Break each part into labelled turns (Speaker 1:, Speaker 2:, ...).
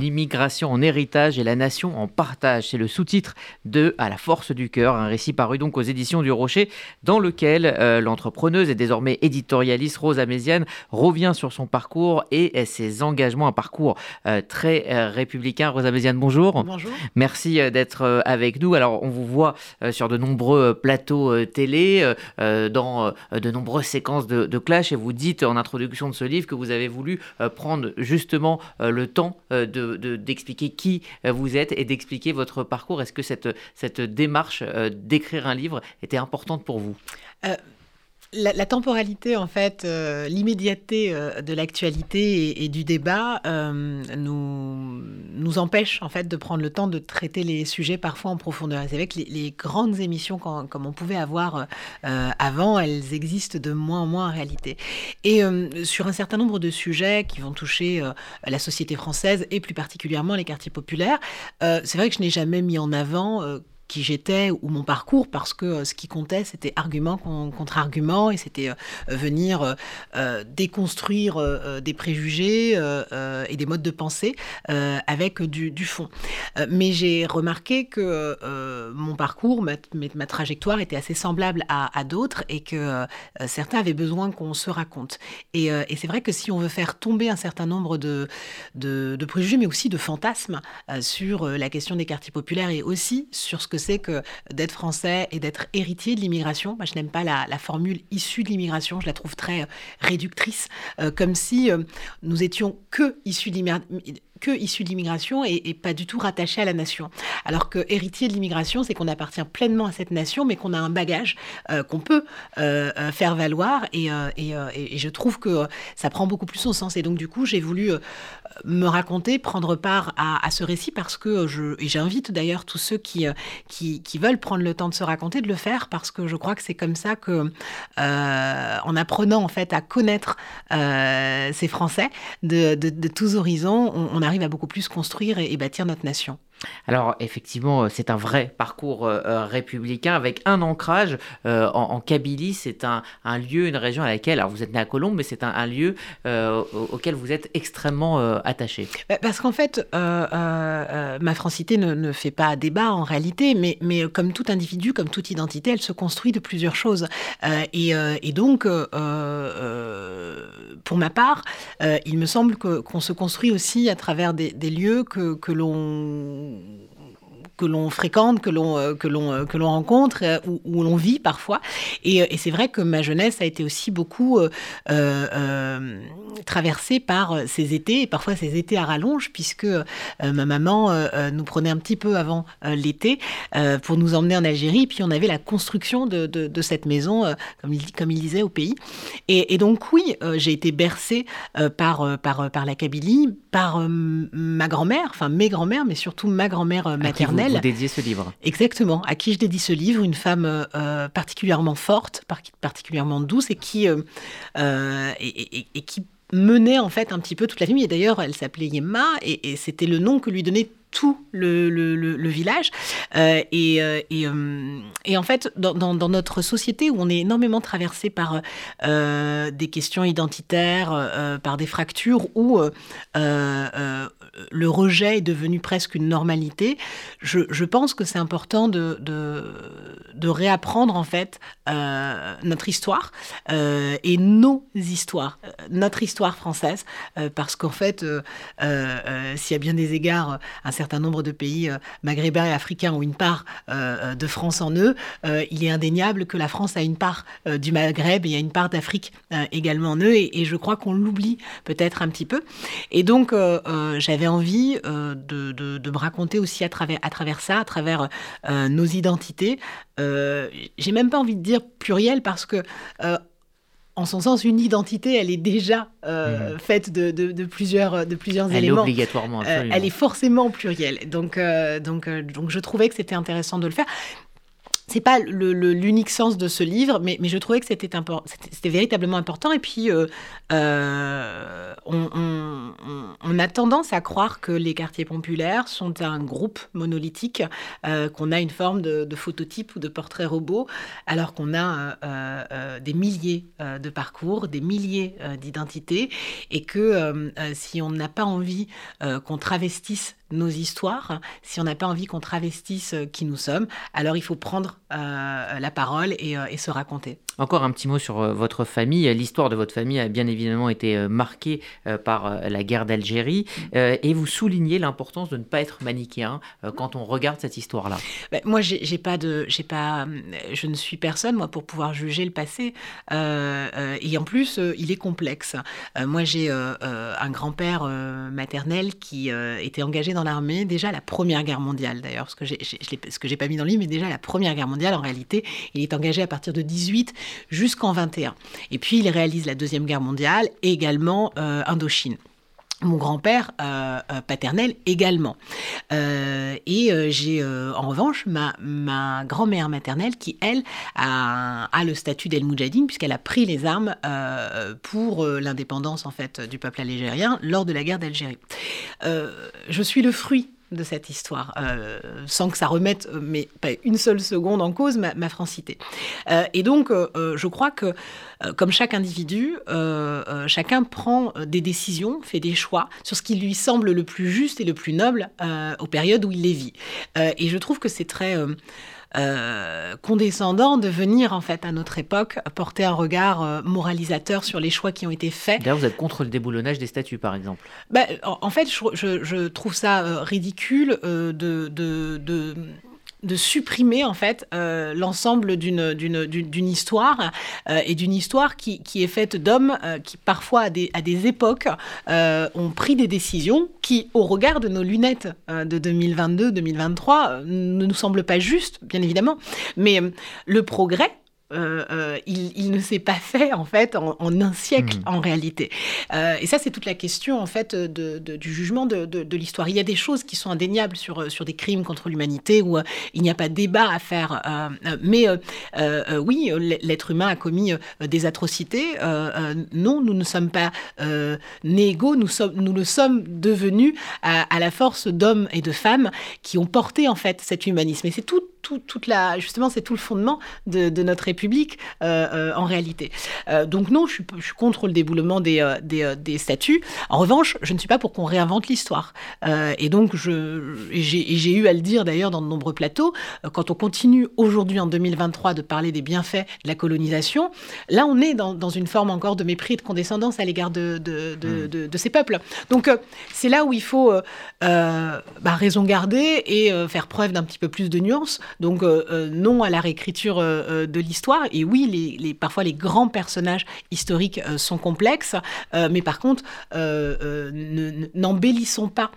Speaker 1: L'immigration en héritage et la nation en partage. C'est le sous-titre de À la force du cœur, un récit paru donc aux éditions du Rocher, dans lequel euh, l'entrepreneuse et désormais éditorialiste Rose Améziane revient sur son parcours et ses engagements, un parcours euh, très euh, républicain. Rose Améziane, bonjour.
Speaker 2: Bonjour.
Speaker 1: Merci d'être avec nous. Alors, on vous voit sur de nombreux plateaux télé, dans de nombreuses séquences de, de, clash, et vous dites en introduction de ce livre que vous avez voulu prendre justement le temps d'expliquer de, qui vous êtes et d'expliquer votre parcours. Est-ce que cette, cette démarche d'écrire un livre était importante pour vous?
Speaker 2: Euh, la, temporalité, en fait, euh, l'immédiateté euh, de l'actualité et, du débat nous, nous empêche, en fait, de prendre le temps de traiter les sujets parfois en profondeur. C'est vrai que les, grandes émissions, comme on pouvait avoir avant, elles existent de moins en moins en réalité. Et sur un certain nombre de sujets qui vont toucher la société française et plus particulièrement les quartiers populaires, c'est vrai que je n'ai jamais mis en avant qui j'étais ou mon parcours parce que euh, ce qui comptait c'était argument contre argument et c'était euh, venir euh, déconstruire des préjugés et des modes de pensée avec du, fond. mais j'ai remarqué que mon parcours, ma, ma, trajectoire était assez semblable à, d'autres et que certains avaient besoin qu'on se raconte. Et, c'est vrai que si on veut faire tomber un certain nombre de, de, de préjugés mais aussi de fantasmes sur la question des quartiers populaires et aussi sur ce que c'est que d'être français et d'être héritier de l'immigration, moi je n'aime pas la, formule issue de l'immigration, je la trouve très euh, réductrice, euh, comme si euh, nous étions que issus de que issu de l'immigration et, pas du tout rattaché à la nation. Alors que héritier de l'immigration, c'est qu'on appartient pleinement à cette nation, mais qu'on a un bagage qu'on peut faire valoir. Et, et, je trouve que ça prend beaucoup plus son sens. Et donc, du coup, j'ai voulu me raconter, prendre part à, ce récit parce que je, et j'invite d'ailleurs tous ceux qui, qui, qui, veulent prendre le temps de se raconter de le faire parce que je crois que c'est comme ça que, euh, en apprenant en fait à connaître euh, ces Français de, de, tous horizons, on, arrive à beaucoup plus construire et bâtir notre nation.
Speaker 1: Alors effectivement, euh, c'est un vrai parcours euh, euh, républicain avec un ancrage en, Kabylie. C'est un, lieu, une région à laquelle, alors vous êtes né à Colombes, mais c'est un, lieu auquel vous êtes extrêmement attaché.
Speaker 2: Bah, parce qu'en fait, ma francité ne, fait pas débat en réalité, mais, comme tout individu, comme toute identité, elle se construit de plusieurs choses. Et, donc, pour ma part, il me semble qu'on se construit aussi à travers des, lieux que l'on Ooh. Que l'on fréquente, que l'on euh, que l'on euh, que l'on rencontre, euh, où, l'on vit parfois. Et, c'est vrai que ma jeunesse a été aussi beaucoup traversée par ces étés, et parfois ces étés à rallonge, puisque ma maman nous prenait un petit peu avant l'été pour nous emmener en Algérie, puis on avait la construction de, de, cette maison, comme, il, comme il disait, au pays. Et, donc oui, j'ai été bercée par, par, par la Kabylie, par ma grand-mère, enfin mes grand-mères, mais surtout ma grand-mère maternelle
Speaker 1: vous, dédiez ce livre.
Speaker 2: Exactement. À qui je dédie ce livre, une femme euh, particulièrement forte, particulièrement douce et qui, euh, euh, et, qui menait en fait un petit peu toute la famille. Et d'ailleurs, elle s'appelait Yemma et, et c'était le nom que lui donnait tout le, village. Euh, et, euh, euh, et, en fait, dans, notre société où on est énormément traversé par des questions identitaires, par des fractures, où le rejet est devenu presque une normalité, je, pense que c'est important de, de, de, réapprendre en fait notre histoire et nos histoires, notre histoire française, parce qu'en fait, s'il y a bien des égards, un certain nombre de pays euh, maghrébins et africains ont une part euh, de France en eux, euh, il est indéniable que la France a une part du Maghreb et a une part d'Afrique également en eux. Et, je crois qu'on l'oublie peut-être un petit peu. Et donc, j'avais envie de, de, me raconter aussi à travers, à travers ça, à travers nos identités. J'ai même pas envie de dire pluriel parce que en son sens, une identité, elle est déjà euh, mhm. faite de, de, plusieurs, de plusieurs
Speaker 1: elle
Speaker 2: éléments.
Speaker 1: Est obligatoirement,
Speaker 2: euh, elle est forcément plurielle. Donc, euh, donc, donc je trouvais que c'était intéressant de le faire. C'est pas l'unique sens de ce livre, mais, je trouvais que c'était véritablement important. Et puis, euh, euh, on, a tendance à croire que les quartiers populaires sont un groupe monolithique, euh, qu'on a une forme de, phototype ou de portrait robot, alors qu'on a des milliers de parcours, des milliers d'identités, et que si on n'a pas envie qu'on travestisse nos histoires, si on n'a pas envie qu'on travestisse euh, qui nous sommes, alors il faut prendre euh, la parole et, euh, et, se raconter.
Speaker 1: Encore un petit mot sur votre famille. L'histoire de votre famille a bien évidemment été marquée par la guerre d'Algérie et vous soulignez l'importance de ne pas être manichéen quand on regarde cette histoire-là.
Speaker 2: Ben, moi, j'ai pas de, j'ai pas, je ne suis personne moi pour pouvoir juger le passé et en plus il est complexe. moi, j'ai un grand-père maternel qui était engagé dans l'armée, déjà la Première Guerre mondiale d'ailleurs, ce que j'ai, pas mis dans le livre, mais déjà la Première Guerre mondiale, en réalité, il est engagé à partir de 18 jusqu'en 21. Et puis il réalise la Deuxième Guerre mondiale et également euh, Indochine mon grand-père euh, euh, paternel également. et j'ai en revanche ma, grand-mère maternelle qui, elle, a, le statut d'El Moudjahidine puisqu'elle a pris les armes pour l'indépendance du peuple algérien lors de la guerre d'Algérie. je suis le fruit de cette histoire, euh, sans que ça remette, euh, mais pas une seule seconde en cause, ma, francité. Euh, et donc, je crois que, comme chaque individu, chacun prend des décisions, fait des choix sur ce qui lui semble le plus juste et le plus noble aux périodes où il les vit. et je trouve que c'est très euh, condescendant de venir en fait à notre époque porter un regard euh, moralisateur sur les choix qui ont été faits.
Speaker 1: D'ailleurs, vous êtes contre le déboulonnage des statuts, par exemple.
Speaker 2: Ben, en, fait, je, trouve ça euh, ridicule de, de de supprimer en fait euh, l'ensemble d'une, d'une, histoire euh, et d'une histoire qui, qui est faite d'hommes euh, qui parfois à des, à des époques ont pris des décisions qui au regard de nos lunettes de 2022-2023 ne nous semblent pas justes bien évidemment. Mais le progrès euh, euh, il, ne s'est pas fait en fait en, un siècle hmm. en réalité. Euh, et ça, c'est toute la question en fait de, du jugement de, de, l'histoire. Il y a des choses qui sont indéniables sur, sur des crimes contre l'humanité où il n'y a pas de débat à faire. mais oui, l'être humain a commis des atrocités. non, nous ne sommes pas nés égaux, nous, sommes, nous le sommes devenus à, à la force d'hommes et de femmes qui ont porté en fait cet humanisme. Et c'est tout toute la, justement, c'est tout le fondement de, notre République euh, euh, en réalité. Euh, donc non, je suis, contre le déboulement des, des, statuts. En revanche, je ne suis pas pour qu'on réinvente l'histoire. et donc, j'ai eu à le dire d'ailleurs dans de nombreux plateaux, quand on continue aujourd'hui en 2023 de parler des bienfaits de la colonisation, là, on est dans, dans une forme encore de mépris et de condescendance à l'égard de, de, de, hmm. ces peuples. Donc, c'est là où il faut bah, raison garder et faire preuve d'un petit peu plus de nuance donc euh, euh, non à la réécriture euh, de l'histoire. Et oui, les, parfois les grands personnages historiques sont complexes, mais par contre, n'embellissons pas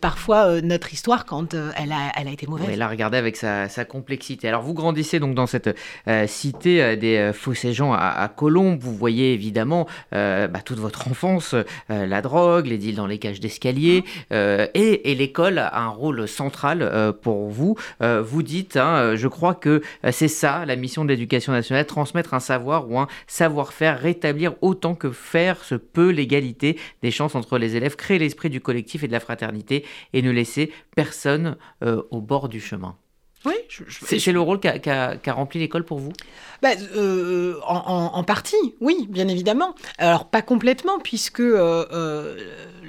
Speaker 2: parfois notre histoire quand elle, a, elle a été mauvaise.
Speaker 1: Oui, la regarder avec sa, complexité. Alors vous grandissez donc dans cette cité des Fossés-Jean à, à, Colombes. Vous voyez évidemment bah, toute votre enfance, la drogue, les deals dans les cages d'escalier, et, et l'école a un rôle central pour vous. vous dites Hein, euh, je crois que euh, c'est ça la mission de l'éducation nationale, transmettre un savoir ou un savoir-faire, rétablir autant que faire se peut l'égalité des chances entre les élèves, créer l'esprit du collectif et de la fraternité et ne laisser personne euh, au bord du chemin.
Speaker 2: Oui,
Speaker 1: c'est le rôle qu'a rempli l'école pour vous?
Speaker 2: Bah, en, partie, oui, bien évidemment. Alors pas complètement, puisque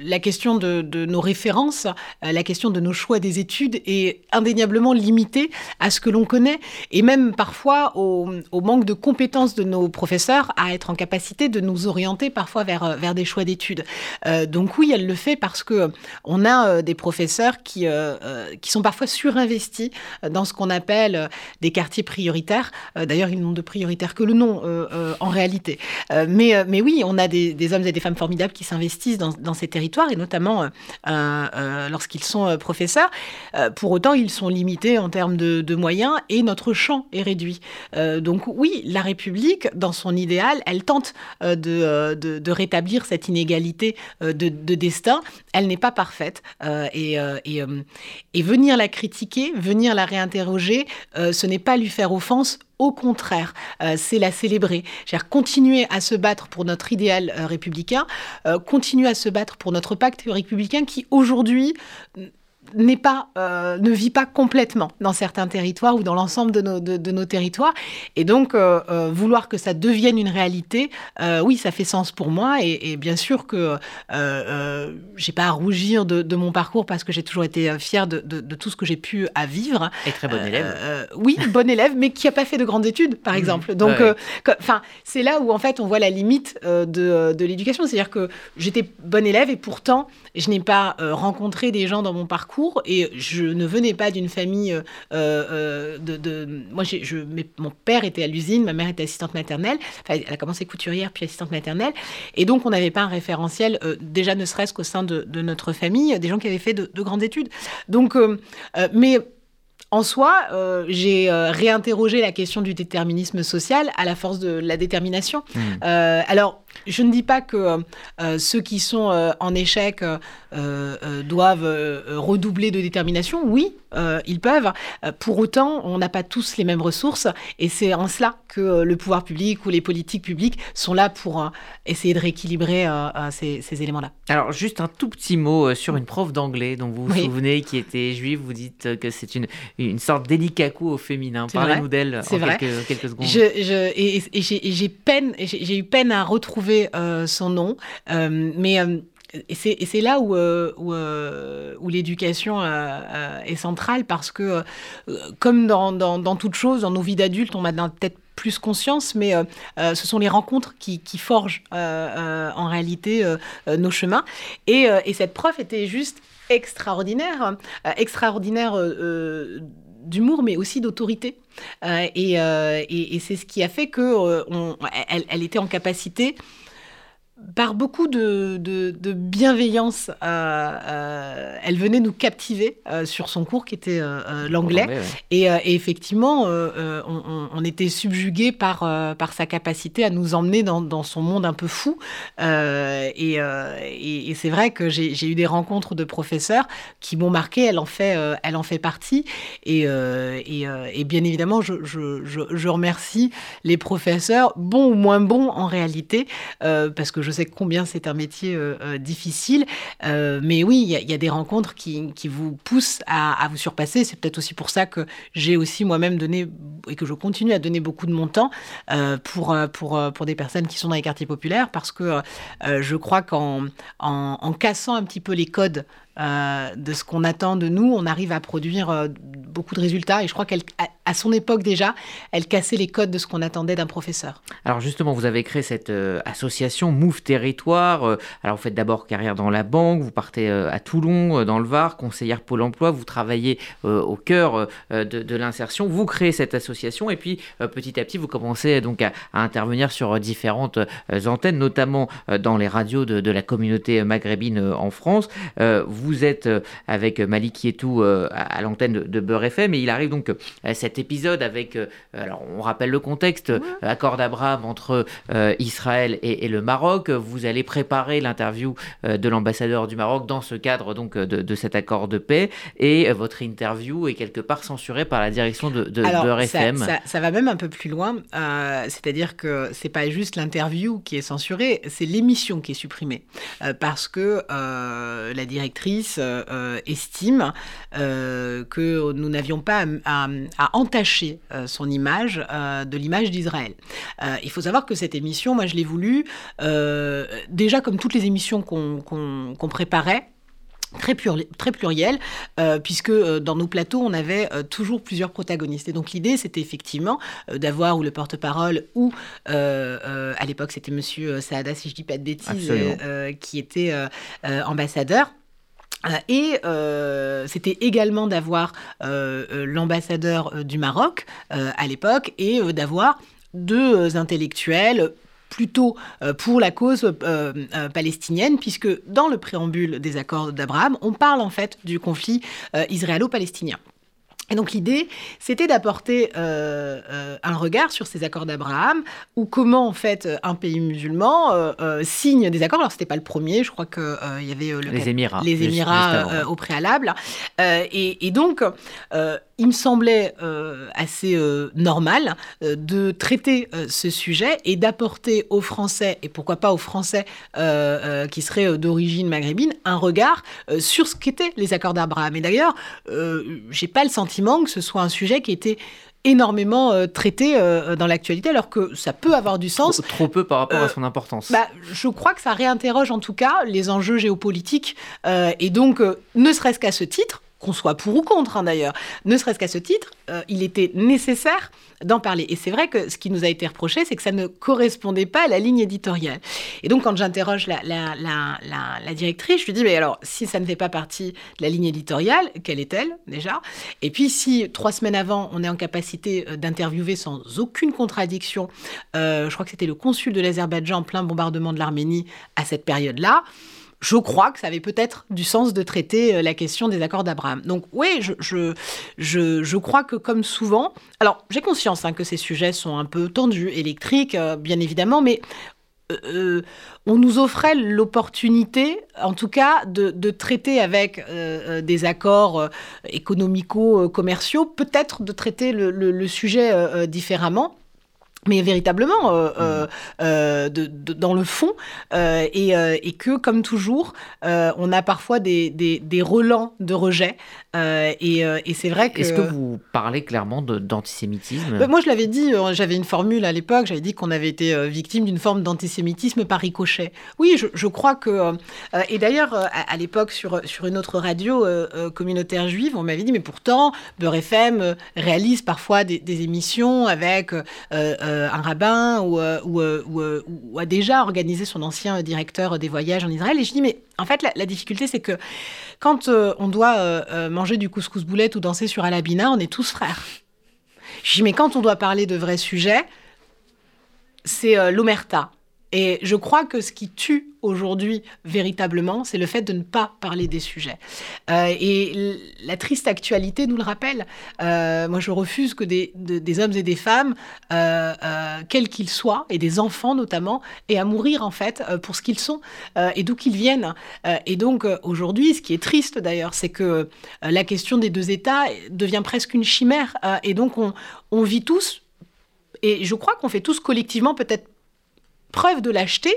Speaker 2: la question de, nos références, euh, la question de nos choix des études est indéniablement limitée à ce que l'on connaît et même parfois au, manque de compétences de nos professeurs à être en capacité de nous orienter parfois vers, euh, vers des choix d'études. Euh, donc oui, elle le fait parce que on a des professeurs qui, qui sont parfois surinvestis dans ce qu'on appelle des quartiers prioritaires. D'ailleurs, ils n'ont de prioritaire que le nom en réalité. mais, oui, on a des, hommes et des femmes formidables qui s'investissent dans, ces territoires et notamment euh, euh, euh, lorsqu'ils sont professeurs. pour autant, ils sont limités en termes de, moyens et notre champ est réduit. donc oui, la République, dans son idéal, elle tente de, rétablir cette inégalité de, destin. Elle n'est pas parfaite et, venir la critiquer, venir la réinterroger, ce n'est pas lui faire offense, au contraire, c'est la célébrer. C'est-à-dire continuer à se battre pour notre idéal républicain, continuer à se battre pour notre pacte républicain qui aujourd'hui n'est pas, euh, ne vit pas complètement dans certains territoires ou dans l'ensemble de nos, de, nos, territoires. Et donc, euh, euh, vouloir que ça devienne une réalité, oui, ça fait sens pour moi. Et, bien sûr que j'ai pas à rougir de, mon parcours parce que j'ai toujours été fière de, tout ce que j'ai pu à vivre.
Speaker 1: Et très bon élève.
Speaker 2: oui, bon élève, mais qui a pas fait de grandes études, par mmh. exemple. Donc, enfin, c'est là où en fait on voit la limite de, de l'éducation. C'est-à-dire que j'étais bon élève et pourtant je n'ai pas rencontré des gens dans mon parcours et je ne venais pas d'une famille euh, euh, de, Moi, je, mon père était à l'usine, ma mère était assistante maternelle. Enfin, elle a commencé couturière puis assistante maternelle. Et donc, on n'avait pas un référentiel, euh, déjà ne serait-ce qu'au sein de, notre famille, des gens qui avaient fait de, grandes études. Donc, mais en soi, j'ai réinterrogé la question du déterminisme social à la force de la détermination. Mmh. alors, je ne dis pas que ceux qui sont en échec doivent redoubler de détermination. Oui, ils peuvent. pour autant, on n'a pas tous les mêmes ressources. Et c'est en cela que le pouvoir public ou les politiques publiques sont là pour essayer de rééquilibrer ces, éléments-là.
Speaker 1: Alors, juste un tout petit mot sur une prof d'anglais dont vous vous souvenez, qui était juive. Vous dites que c'est une, une sorte d'élicakou au féminin. Parlez-nous d'elle en quelques, quelques, secondes.
Speaker 2: Je, et, j'ai peine, j'ai eu peine à retrouver euh, son nom. Euh, mais euh, c'est là où, l'éducation est centrale parce que, comme dans, dans, toute chose, dans nos vies d'adultes, on a peut-être plus conscience, mais ce sont les rencontres qui, qui forgent en réalité nos chemins. Et, et, cette prof était juste extraordinaire, extraordinaire d'humour, mais aussi d'autorité. Et, et, c'est ce qui a fait que elle, elle, était en capacité par beaucoup de, de, bienveillance, euh, euh, elle venait nous captiver euh, sur son cours qui était l'anglais. Et, effectivement, on, était subjugué par, par sa capacité à nous emmener dans, dans son monde un peu fou. et, et, c'est vrai que j'ai eu des rencontres de professeurs qui m'ont marqué. Elle en fait, elle en fait partie. Et, et, bien évidemment, je, je, je, remercie les professeurs, bons ou moins bons en réalité, parce que je sais combien c'est un métier euh, euh, difficile. Euh, mais oui, il y, a des rencontres qui, vous poussent à, vous surpasser. C'est peut-être aussi pour ça que j'ai aussi moi-même donné et que je continue à donner beaucoup de mon temps pour, pour, pour des personnes qui sont dans les quartiers populaires parce que je crois qu'en en, cassant un petit peu les codes de ce qu'on attend de nous, on arrive à produire beaucoup de résultats. Et je crois qu'elle à son époque déjà, elle cassait les codes de ce qu'on attendait d'un professeur.
Speaker 1: Alors justement, vous avez créé cette euh, association Move Territoire. Euh, alors vous faites d'abord carrière dans la banque, vous partez euh, à Toulon, dans le Var, conseillère Pôle Emploi, vous travaillez au cœur de, l'insertion, vous créez cette association et puis petit à petit vous commencez donc à, intervenir sur différentes antennes, notamment dans les radios de, la communauté maghrébine en France. vous êtes avec Malik Yetou à, l'antenne de, de FM et il arrive donc cette épisode avec, euh, alors on rappelle le contexte, euh, accord d'Abraham entre euh, Israël et, le Maroc. Vous allez préparer l'interview de l'ambassadeur du Maroc dans ce cadre donc de, cet accord de paix et votre interview est quelque part censurée par la direction de, de, RFM.
Speaker 2: Ça, va même un peu plus loin, c'est-à-dire que c'est pas juste l'interview qui est censurée, c'est l'émission qui est supprimée parce que la directrice estime que nous n'avions pas à, à, à entacher euh, son image euh, de l'image d'Israël. Euh, il faut savoir que cette émission, moi je l'ai voulu, déjà comme toutes les émissions qu'on préparait, très, très pluriel, puisque dans nos plateaux, on avait toujours plusieurs protagonistes. Et donc l'idée, c'était effectivement d'avoir ou le porte-parole, ou à l'époque, c'était Monsieur Saada, si je dis pas de bêtises, qui était ambassadeur. Euh, et euh, c'était également d'avoir euh, l'ambassadeur du Maroc à l'époque et d'avoir deux intellectuels plutôt pour la cause palestinienne, puisque dans le préambule des accords d'Abraham, on parle en fait du conflit israélo-palestinien. Et donc l'idée, c'était d'apporter euh, euh, un regard sur ces accords d'Abraham, ou comment en fait un pays musulman euh, signe des accords. Alors c'était pas le premier, je crois que il y avait
Speaker 1: les Émirats,
Speaker 2: les Émirats au préalable. Et, et, donc il me semblait euh, assez euh, normal euh, de traiter ce sujet et d'apporter aux Français, et pourquoi pas aux Français qui seraient d'origine maghrébine, un regard sur ce qu'étaient les accords d'Abraham. Et d'ailleurs, j'ai pas le sentiment que ce soit un sujet qui était énormément traité dans l'actualité, alors que ça peut avoir du sens.
Speaker 1: Trop, trop peu par rapport à son importance.
Speaker 2: Bah, je crois que ça réinterroge en tout cas les enjeux géopolitiques. et donc, ne serait-ce qu'à ce titre, qu'on soit pour ou contre hein, d'ailleurs, ne serait-ce qu'à ce titre, euh, il était nécessaire d'en parler. Et c'est vrai que ce qui nous a été reproché, c'est que ça ne correspondait pas à la ligne éditoriale. Et donc quand j'interroge la, directrice, je lui dis, mais alors si ça ne fait pas partie de la ligne éditoriale, quelle est-elle déjà? Et puis si trois semaines avant, on est en capacité euh, d'interviewer sans aucune contradiction, euh, je crois que c'était le consul de l'Azerbaïdjan en plein bombardement de l'Arménie à cette période-là, je crois que ça avait peut-être du sens de traiter euh, la question des accords d'Abraham. Donc oui, je, je, je, crois que comme souvent, alors j'ai conscience hein, que ces sujets sont un peu tendus, électriques, euh, bien évidemment, mais euh, on nous offrait l'opportunité, en tout cas, de, traiter avec des accords économico-commerciaux, peut-être de traiter le sujet différemment mais véritablement euh, euh, mmh. euh, dans le fond, et, que, comme toujours, on a parfois des, des, relents de rejet. et, c'est vrai que...
Speaker 1: Est-ce que vous parlez clairement d'antisémitisme?
Speaker 2: Bah, Moi, je l'avais dit, j'avais une formule à l'époque, j'avais dit qu'on avait été victime d'une forme d'antisémitisme par ricochet. Oui, je, crois que... et d'ailleurs, à, l'époque, sur, sur une autre radio communautaire juive, on m'avait dit, mais pourtant, Beurre FM réalise parfois des, des émissions avec... Euh, un rabbin euh, euh, ou, a déjà organisé son ancien directeur des voyages en Israël. Et je dis, mais en fait, la, difficulté, c'est que quand on doit manger du couscous boulette ou danser sur Alabina, on est tous frères. Je dis, mais quand on doit parler de vrais sujets, c'est l'omerta. Et je crois que ce qui tue aujourd'hui véritablement, c'est le fait de ne pas parler des sujets. Euh, et la triste actualité nous le rappelle. Euh, moi, je refuse que des, hommes et des femmes, euh, quels qu'ils soient, et des enfants notamment, aient à mourir en fait pour ce qu'ils sont et d'où qu'ils viennent. et donc aujourd'hui, ce qui est triste d'ailleurs, c'est que la question des deux États devient presque une chimère. et donc on, on vit tous, et je crois qu'on fait tous collectivement peut-être preuve de lâcheté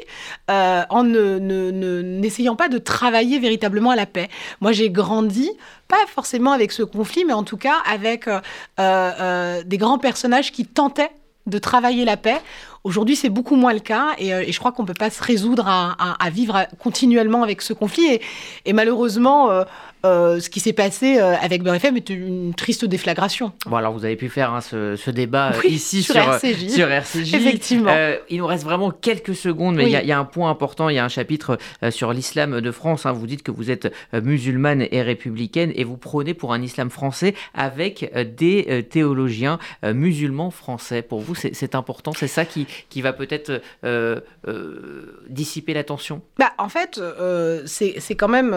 Speaker 2: euh, en n'essayant ne, pas de travailler véritablement à la paix. Moi, j'ai grandi, pas forcément avec ce conflit, mais en tout cas avec euh, euh, des grands personnages qui tentaient de travailler la paix. Aujourd'hui, c'est beaucoup moins le cas et, je crois qu'on ne peut pas se résoudre à, vivre continuellement avec ce conflit. Et, et malheureusement, euh, ce qui s'est passé euh, avec Beurre FM est une triste déflagration.
Speaker 1: Bon, alors vous avez pu faire hein, ce, débat euh, ici sur,
Speaker 2: sur,
Speaker 1: RCJ.
Speaker 2: Effectivement.
Speaker 1: il nous reste vraiment quelques secondes, mais il y, a un point important. Il y a un chapitre sur l'islam de France. Hein. Vous dites que vous êtes musulmane et républicaine et vous prônez pour un islam français avec des théologiens musulmans français. Pour vous, c'est important. C'est ça qui, qui va peut-être dissiper l'attention
Speaker 2: bah, En fait, c'est quand même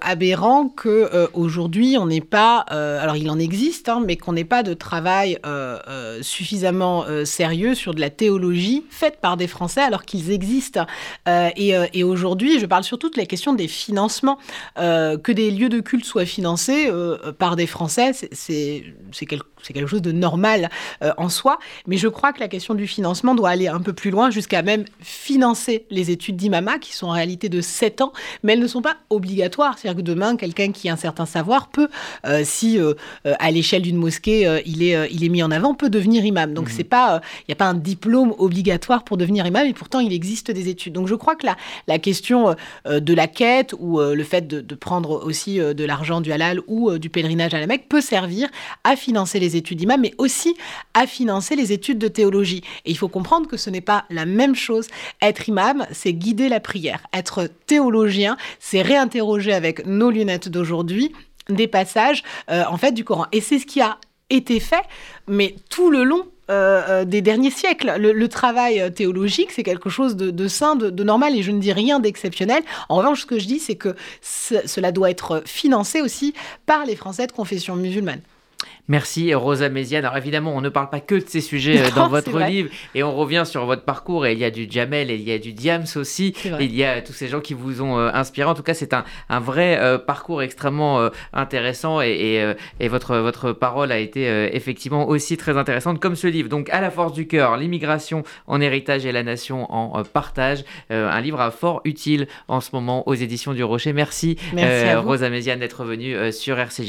Speaker 2: aberrant que euh, aujourd'hui on n'est pas, euh, alors il en existe, hein, mais qu'on n'ait pas de travail euh, suffisamment sérieux sur de la théologie faite par des Français alors qu'ils existent. et, aujourd'hui, je parle surtout de la question des financements, que des lieux de culte soient financés par des Français, c'est quelque, quelque chose de normal en soi, mais je crois que la question du financement doit aller un peu plus loin jusqu'à même financer les études d'imama qui sont en réalité de 7 ans, mais elles ne sont pas obligatoires. C'est-à-dire que demain, quelqu'un qui a un certain savoir peut, euh, si euh, euh, à l'échelle d'une mosquée il est, il est mis en avant, peut devenir imam. Donc il n'y a pas un diplôme obligatoire pour devenir imam, et pourtant il existe des études. Donc je crois que la, la question de la quête ou le fait de, prendre aussi de l'argent du halal ou du pèlerinage à la Mecque peut servir à financer les études d'imam, mais aussi à financer les études de théologie. Et il faut comprendre que ce n'est pas la même chose. Être imam, c'est guider la prière. Être théologien, c'est réinterroger avec nos lunettes d'aujourd'hui des passages euh, en fait du Coran. Et c'est ce qui a été fait, mais tout le long euh, euh, des derniers siècles. Le, travail théologique, c'est quelque chose de, sain, de, normal, et je ne dis rien d'exceptionnel. En revanche, ce que je dis, c'est que cela doit être financé aussi par les Français de confession musulmane.
Speaker 1: Merci Rosa Méziane. Alors évidemment, on ne parle pas que de ces sujets euh, dans votre livre et on revient sur votre parcours et il y a du Jamel et il y a du Diams aussi. il y a tous ces gens qui vous ont euh, inspiré. En tout cas, c'est un, un, vrai euh, parcours extrêmement intéressant et, et, votre, votre parole a été effectivement aussi très intéressante comme ce livre. Donc à la force du cœur, l'immigration en héritage et la nation en partage. un livre fort utile en ce moment aux éditions du Rocher. Merci, Rosa Méziane d'être venue sur RCJ.